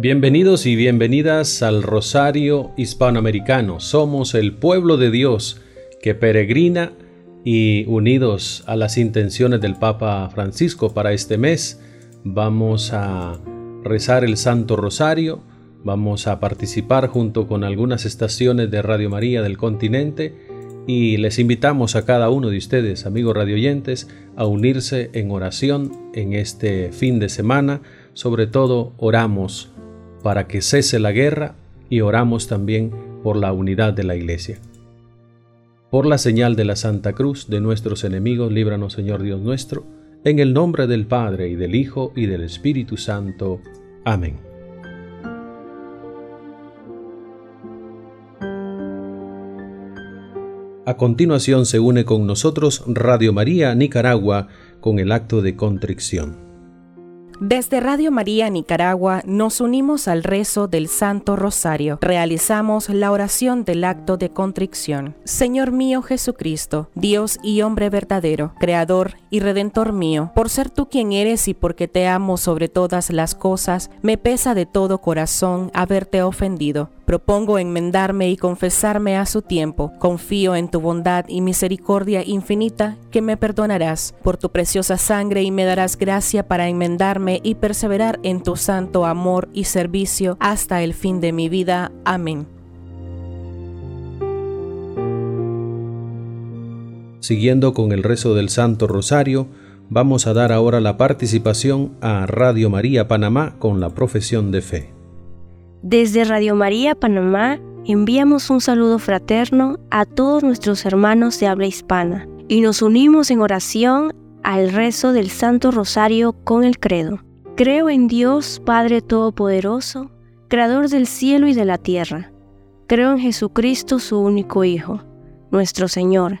Bienvenidos y bienvenidas al Rosario Hispanoamericano. Somos el pueblo de Dios que peregrina y unidos a las intenciones del Papa Francisco para este mes, vamos a rezar el Santo Rosario, vamos a participar junto con algunas estaciones de Radio María del continente y les invitamos a cada uno de ustedes, amigos radioyentes, a unirse en oración en este fin de semana. Sobre todo oramos para que cese la guerra y oramos también por la unidad de la Iglesia. Por la señal de la Santa Cruz de nuestros enemigos, líbranos Señor Dios nuestro, en el nombre del Padre y del Hijo y del Espíritu Santo. Amén. A continuación se une con nosotros Radio María Nicaragua con el acto de contrición. Desde Radio María Nicaragua nos unimos al rezo del Santo Rosario. Realizamos la oración del acto de contrición. Señor mío Jesucristo, Dios y hombre verdadero, Creador y Redentor mío, por ser tú quien eres y porque te amo sobre todas las cosas, me pesa de todo corazón haberte ofendido. Propongo enmendarme y confesarme a su tiempo. Confío en tu bondad y misericordia infinita que me perdonarás por tu preciosa sangre y me darás gracia para enmendarme y perseverar en tu santo amor y servicio hasta el fin de mi vida. Amén. Siguiendo con el rezo del Santo Rosario, vamos a dar ahora la participación a Radio María Panamá con la profesión de fe. Desde Radio María Panamá enviamos un saludo fraterno a todos nuestros hermanos de habla hispana y nos unimos en oración al rezo del Santo Rosario con el credo. Creo en Dios Padre Todopoderoso, Creador del cielo y de la tierra. Creo en Jesucristo, su único Hijo, nuestro Señor,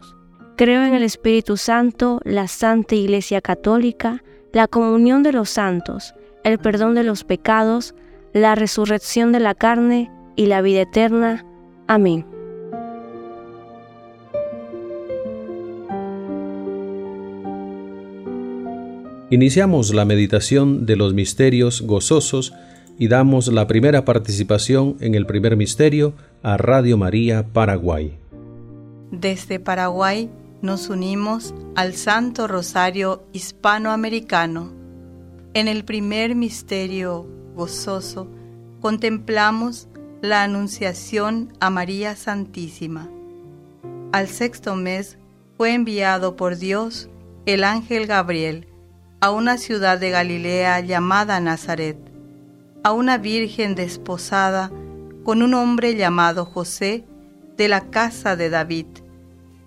Creo en el Espíritu Santo, la Santa Iglesia Católica, la comunión de los santos, el perdón de los pecados, la resurrección de la carne y la vida eterna. Amén. Iniciamos la meditación de los misterios gozosos y damos la primera participación en el primer misterio a Radio María Paraguay. Desde Paraguay nos unimos al Santo Rosario Hispanoamericano. En el primer misterio gozoso contemplamos la Anunciación a María Santísima. Al sexto mes fue enviado por Dios el ángel Gabriel a una ciudad de Galilea llamada Nazaret, a una virgen desposada con un hombre llamado José de la casa de David.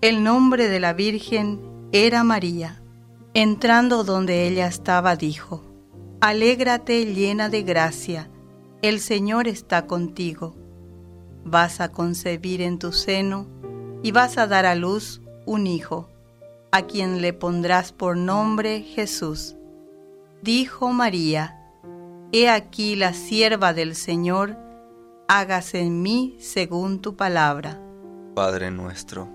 El nombre de la virgen era María. Entrando donde ella estaba, dijo, Alégrate llena de gracia, el Señor está contigo. Vas a concebir en tu seno y vas a dar a luz un hijo a quien le pondrás por nombre Jesús. Dijo María, He aquí la sierva del Señor, hágase en mí según tu palabra. Padre nuestro,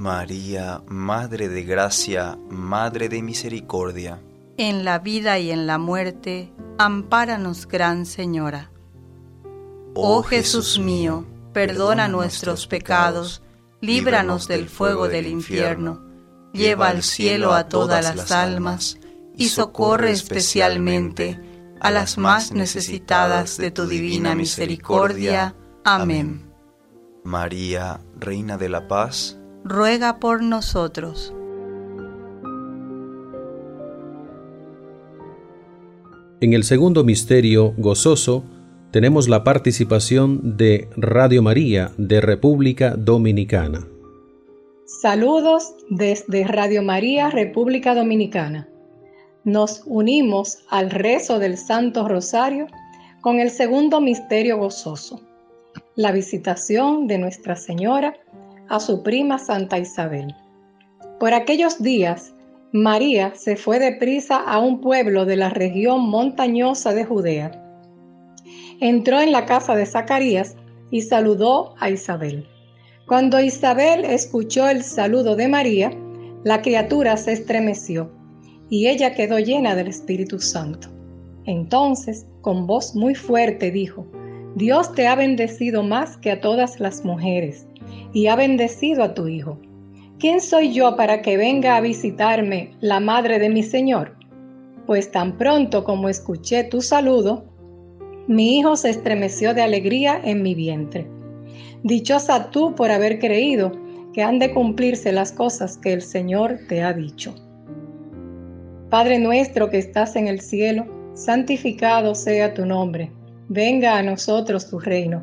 María, Madre de Gracia, Madre de Misericordia. En la vida y en la muerte, ampáranos, Gran Señora. Oh Jesús mío, perdona nuestros pecados, líbranos del fuego del infierno, lleva al cielo a todas las almas y socorre especialmente a las más necesitadas de tu divina misericordia. Amén. María, Reina de la Paz, ruega por nosotros. En el segundo misterio gozoso tenemos la participación de Radio María de República Dominicana. Saludos desde Radio María República Dominicana. Nos unimos al rezo del Santo Rosario con el segundo misterio gozoso, la visitación de Nuestra Señora a su prima Santa Isabel. Por aquellos días, María se fue deprisa a un pueblo de la región montañosa de Judea. Entró en la casa de Zacarías y saludó a Isabel. Cuando Isabel escuchó el saludo de María, la criatura se estremeció y ella quedó llena del Espíritu Santo. Entonces, con voz muy fuerte dijo, Dios te ha bendecido más que a todas las mujeres y ha bendecido a tu Hijo. ¿Quién soy yo para que venga a visitarme la madre de mi Señor? Pues tan pronto como escuché tu saludo, Mi hijo se estremeció de alegría en mi vientre. Dichosa tú por haber creído que han de cumplirse las cosas que el Señor te ha dicho. Padre nuestro que estás en el cielo, santificado sea tu nombre. Venga a nosotros tu reino.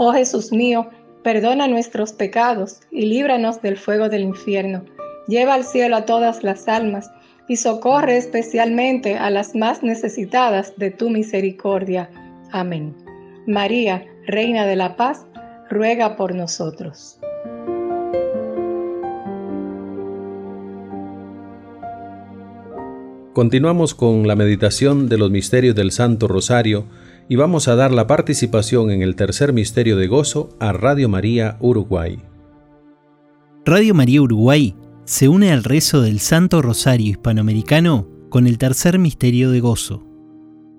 Oh Jesús mío, perdona nuestros pecados y líbranos del fuego del infierno. Lleva al cielo a todas las almas y socorre especialmente a las más necesitadas de tu misericordia. Amén. María, Reina de la Paz, ruega por nosotros. Continuamos con la meditación de los misterios del Santo Rosario y vamos a dar la participación en el tercer misterio de gozo a Radio María Uruguay. Radio María Uruguay se une al rezo del Santo Rosario Hispanoamericano con el tercer misterio de gozo.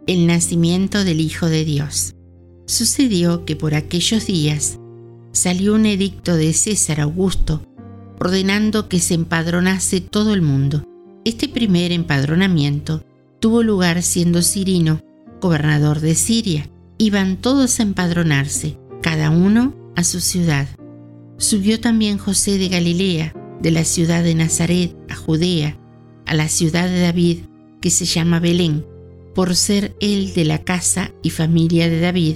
El nacimiento del Hijo de Dios. Sucedió que por aquellos días salió un edicto de César Augusto ordenando que se empadronase todo el mundo. Este primer empadronamiento tuvo lugar siendo Cirino gobernador de Siria. Iban todos a empadronarse, cada uno a su ciudad. Subió también José de Galilea, de la ciudad de Nazaret a Judea, a la ciudad de David, que se llama Belén, por ser él de la casa y familia de David,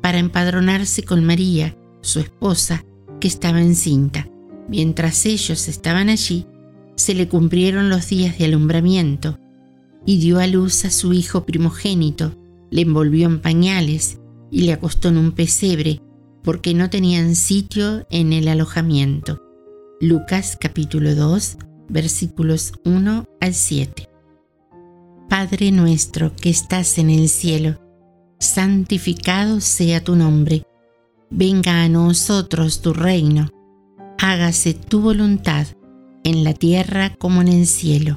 para empadronarse con María, su esposa, que estaba encinta. Mientras ellos estaban allí, se le cumplieron los días de alumbramiento, y dio a luz a su hijo primogénito, le envolvió en pañales y le acostó en un pesebre, porque no tenían sitio en el alojamiento. Lucas capítulo 2, versículos 1 al 7. Padre nuestro que estás en el cielo, santificado sea tu nombre, venga a nosotros tu reino, hágase tu voluntad, en la tierra como en el cielo.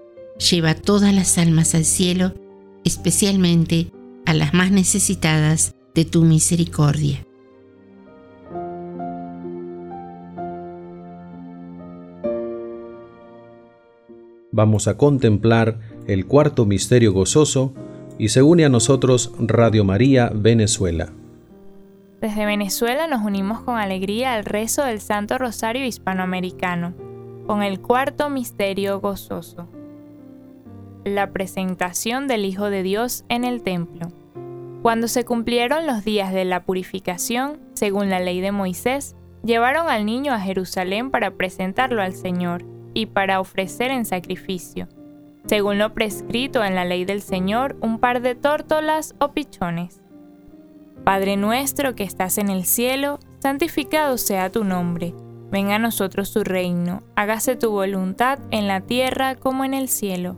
lleva todas las almas al cielo, especialmente a las más necesitadas de tu misericordia. Vamos a contemplar el cuarto misterio gozoso y se une a nosotros Radio María Venezuela. Desde Venezuela nos unimos con alegría al rezo del Santo Rosario Hispanoamericano, con el cuarto misterio gozoso. La presentación del Hijo de Dios en el templo. Cuando se cumplieron los días de la purificación, según la ley de Moisés, llevaron al niño a Jerusalén para presentarlo al Señor y para ofrecer en sacrificio, según lo prescrito en la ley del Señor, un par de tórtolas o pichones. Padre nuestro que estás en el cielo, santificado sea tu nombre. Venga a nosotros tu reino, hágase tu voluntad en la tierra como en el cielo.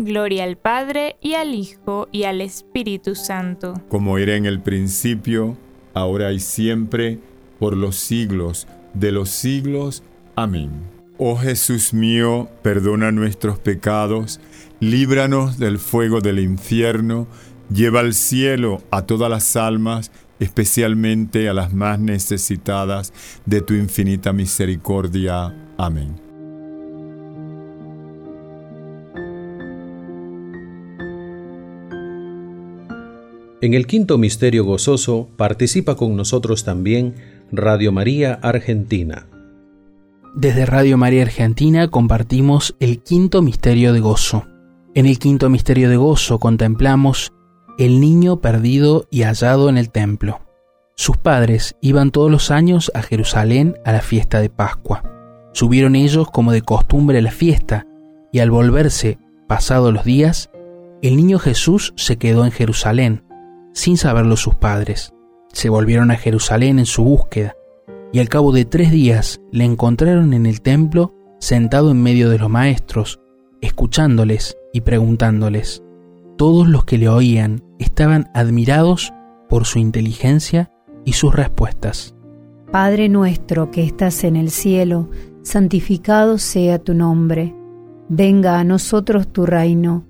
Gloria al Padre, y al Hijo, y al Espíritu Santo. Como era en el principio, ahora y siempre, por los siglos de los siglos. Amén. Oh Jesús mío, perdona nuestros pecados, líbranos del fuego del infierno, lleva al cielo a todas las almas, especialmente a las más necesitadas de tu infinita misericordia. Amén. En el quinto misterio gozoso participa con nosotros también Radio María Argentina. Desde Radio María Argentina compartimos el quinto misterio de gozo. En el quinto misterio de gozo contemplamos el niño perdido y hallado en el templo. Sus padres iban todos los años a Jerusalén a la fiesta de Pascua. Subieron ellos como de costumbre a la fiesta, y al volverse, pasados los días, el niño Jesús se quedó en Jerusalén sin saberlo sus padres. Se volvieron a Jerusalén en su búsqueda, y al cabo de tres días le encontraron en el templo sentado en medio de los maestros, escuchándoles y preguntándoles. Todos los que le oían estaban admirados por su inteligencia y sus respuestas. Padre nuestro que estás en el cielo, santificado sea tu nombre. Venga a nosotros tu reino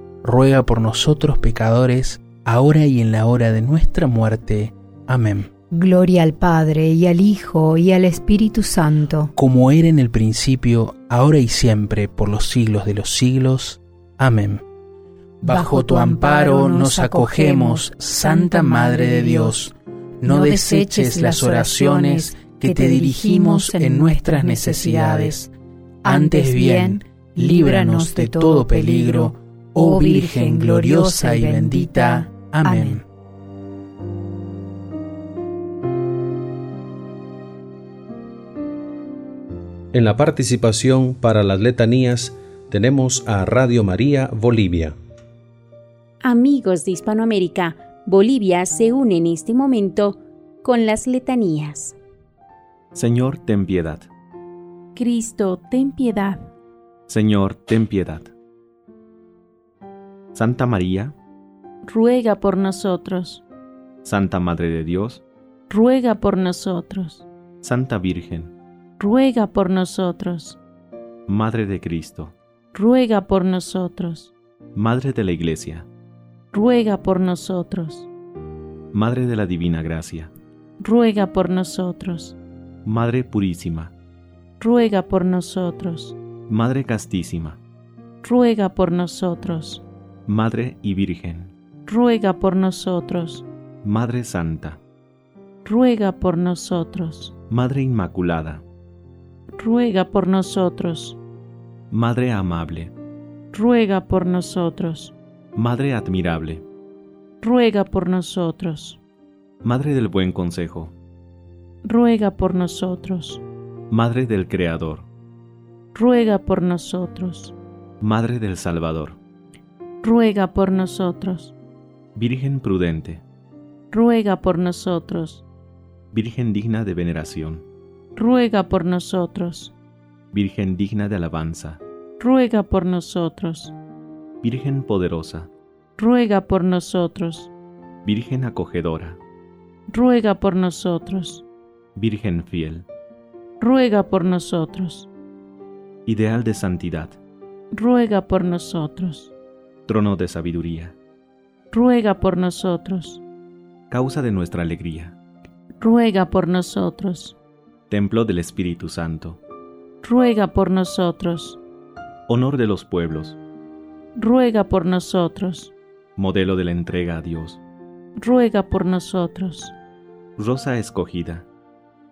ruega por nosotros pecadores, ahora y en la hora de nuestra muerte. Amén. Gloria al Padre y al Hijo y al Espíritu Santo. Como era en el principio, ahora y siempre, por los siglos de los siglos. Amén. Bajo tu amparo nos acogemos, Santa Madre de Dios. No deseches las oraciones que te dirigimos en nuestras necesidades. Antes bien, líbranos de todo peligro, oh Virgen gloriosa y bendita. Amén. En la participación para las letanías tenemos a Radio María Bolivia. Amigos de Hispanoamérica, Bolivia se une en este momento con las letanías. Señor, ten piedad. Cristo, ten piedad. Señor, ten piedad. Santa María, ruega por nosotros. Santa Madre de Dios, ruega por nosotros. Santa Virgen, ruega por nosotros. Madre de Cristo, ruega por nosotros. Madre de la Iglesia, ruega por nosotros. Madre de la Divina Gracia, ruega por nosotros. Madre Purísima, ruega por nosotros. Madre Castísima, ruega por nosotros. Madre y Virgen, ruega por nosotros. Madre Santa, ruega por nosotros. Madre Inmaculada, ruega por nosotros. Madre Amable, ruega por nosotros. Madre admirable, ruega por nosotros. Madre del buen consejo, ruega por nosotros. Madre del Creador, ruega por nosotros. Madre del Salvador, ruega por nosotros. Virgen prudente, ruega por nosotros. Virgen digna de veneración, ruega por nosotros. Virgen digna de alabanza, ruega por nosotros. Virgen poderosa, ruega por nosotros. Virgen acogedora, ruega por nosotros. Virgen fiel, ruega por nosotros. Ideal de santidad, ruega por nosotros. Trono de sabiduría, ruega por nosotros. Causa de nuestra alegría, ruega por nosotros. Templo del Espíritu Santo, ruega por nosotros. Honor de los pueblos, ruega por nosotros. Modelo de la entrega a Dios, ruega por nosotros. Rosa escogida,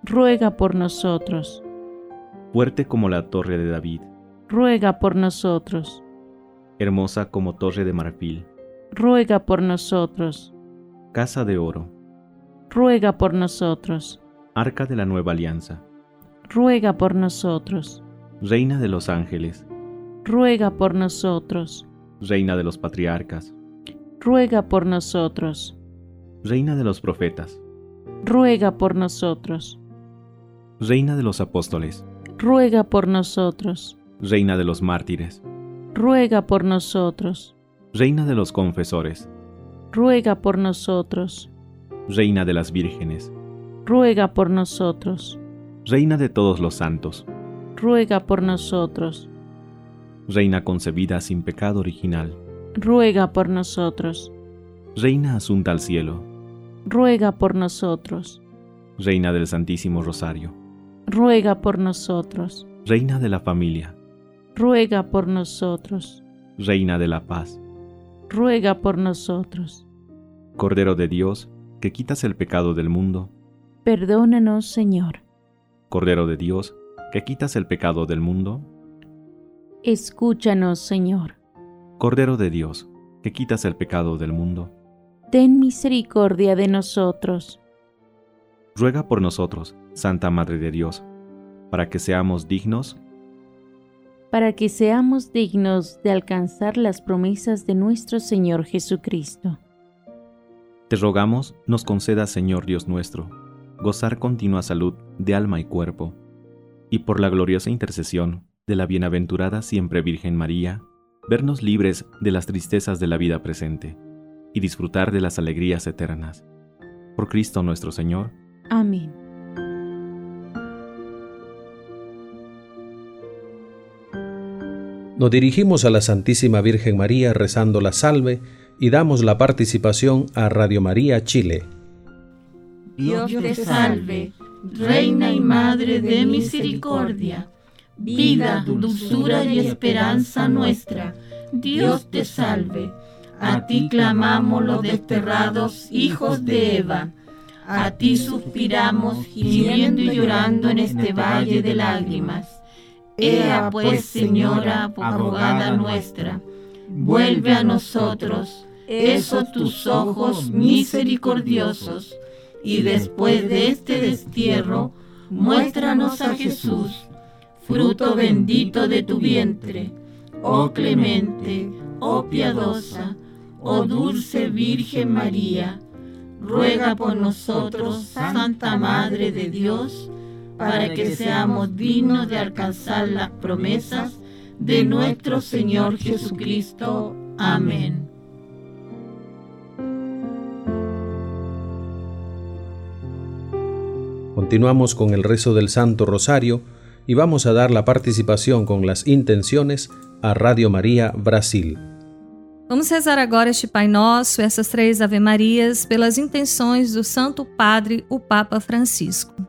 ruega por nosotros. Fuerte como la torre de David, ruega por nosotros. Hermosa como torre de marfil, ruega por nosotros. Casa de oro, ruega por nosotros. Arca de la nueva alianza, ruega por nosotros. Reina de los ángeles, ruega por nosotros. Reina de los patriarcas, ruega por nosotros. Reina de los profetas, ruega por nosotros. Reina de los apóstoles, ruega por nosotros. Reina de los mártires, ruega por nosotros. Reina de los confesores, ruega por nosotros. Reina de las vírgenes, ruega por nosotros. Reina de todos los santos, ruega por nosotros. Reina concebida sin pecado original, ruega por nosotros. Reina asunta al cielo, ruega por nosotros. Reina del Santísimo Rosario, ruega por nosotros. Reina de la familia, ruega por nosotros. Reina de la paz, ruega por nosotros. Cordero de Dios, que quitas el pecado del mundo, perdónanos, Señor. Cordero de Dios, que quitas el pecado del mundo, escúchanos, Señor. Cordero de Dios, que quitas el pecado del mundo, ten misericordia de nosotros. Ruega por nosotros, Santa Madre de Dios, para que seamos dignos para que seamos dignos de alcanzar las promesas de nuestro Señor Jesucristo. Te rogamos, nos conceda, Señor Dios nuestro, gozar continua salud de alma y cuerpo, y por la gloriosa intercesión de la bienaventurada siempre Virgen María, vernos libres de las tristezas de la vida presente y disfrutar de las alegrías eternas. Por Cristo nuestro Señor. Amén. Nos dirigimos a la Santísima Virgen María rezando la salve y damos la participación a Radio María Chile. Dios te salve, Reina y Madre de Misericordia, vida, dulzura y esperanza nuestra. Dios te salve. A ti clamamos los desterrados hijos de Eva. A ti suspiramos, gimiendo y llorando en este valle de lágrimas. Ea pues, Señora, abogada nuestra, vuelve a nosotros. esos tus ojos misericordiosos, y después de este destierro, muéstranos a Jesús, fruto bendito de tu vientre, oh clemente, oh piadosa, oh dulce Virgen María, ruega por nosotros, Santa Madre de Dios, para que seamos dignos de alcanzar las promesas de nuestro Señor Jesucristo. Amén. Continuamos con el rezo del Santo Rosario y vamos a dar la participación con las intenciones a Radio María Brasil. Vamos rezar agora este Pai Nosso, essas três Ave Marias, pelas intenções do Santo Padre, o Papa Francisco.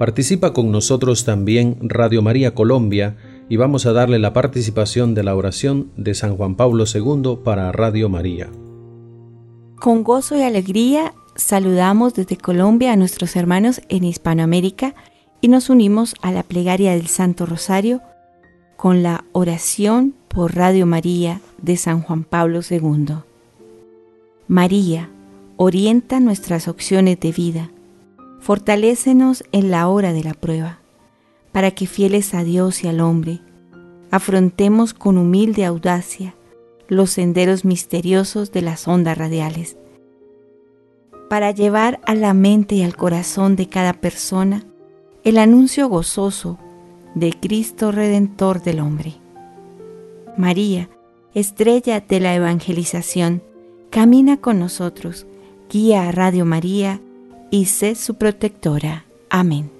Participa con nosotros también Radio María Colombia y vamos a darle la participación de la oración de San Juan Pablo II para Radio María. Con gozo y alegría saludamos desde Colombia a nuestros hermanos en Hispanoamérica y nos unimos a la plegaria del Santo Rosario con la oración por Radio María de San Juan Pablo II. María, orienta nuestras opciones de vida Fortalécenos en la hora de la prueba, para que fieles a Dios y al hombre, afrontemos con humilde audacia los senderos misteriosos de las ondas radiales, para llevar a la mente y al corazón de cada persona el anuncio gozoso de Cristo Redentor del hombre. María, estrella de la evangelización, camina con nosotros, guía a Radio María, y sé su protectora. Amén.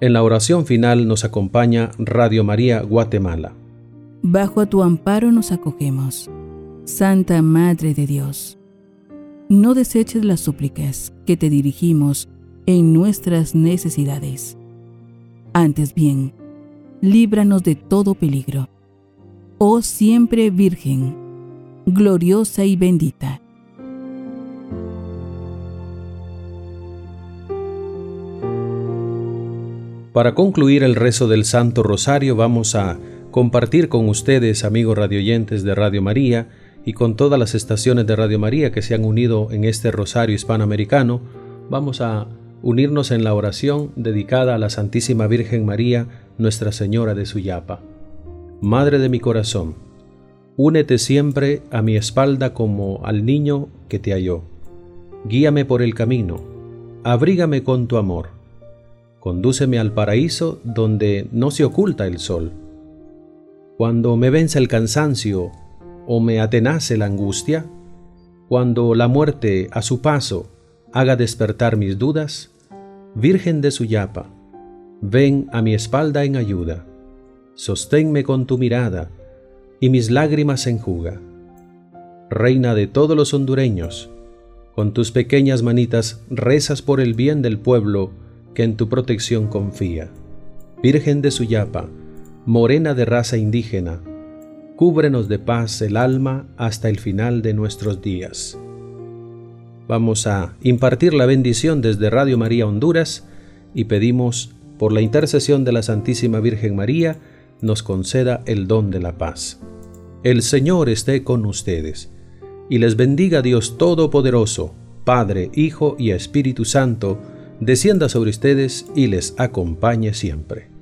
En la oración final nos acompaña Radio María Guatemala. Bajo tu amparo nos acogemos, Santa Madre de Dios. No deseches las súplicas que te dirigimos en nuestras necesidades. Antes bien, líbranos de todo peligro oh siempre Virgen, gloriosa y bendita. Para concluir el rezo del Santo Rosario vamos a compartir con ustedes, amigos radioyentes de Radio María, y con todas las estaciones de Radio María que se han unido en este Rosario hispanoamericano, vamos a unirnos en la oración dedicada a la Santísima Virgen María, Nuestra Señora de Suyapa. Madre de mi corazón, únete siempre a mi espalda como al niño que te halló. Guíame por el camino, abrígame con tu amor. Condúceme al paraíso donde no se oculta el sol. Cuando me vence el cansancio o me atenace la angustia, cuando la muerte a su paso haga despertar mis dudas, Virgen de Suyapa, ven a mi espalda en ayuda, sosténme con tu mirada y mis lágrimas enjuga. Reina de todos los hondureños, con tus pequeñas manitas rezas por el bien del pueblo que en tu protección confía. Virgen de Suyapa, morena de raza indígena, cúbrenos de paz el alma hasta el final de nuestros días. Vamos a impartir la bendición desde Radio María Honduras y pedimos por la intercesión de la Santísima Virgen María nos conceda el don de la paz. El Señor esté con ustedes y les bendiga Dios Todopoderoso, Padre, Hijo y Espíritu Santo, descienda sobre ustedes y les acompañe siempre.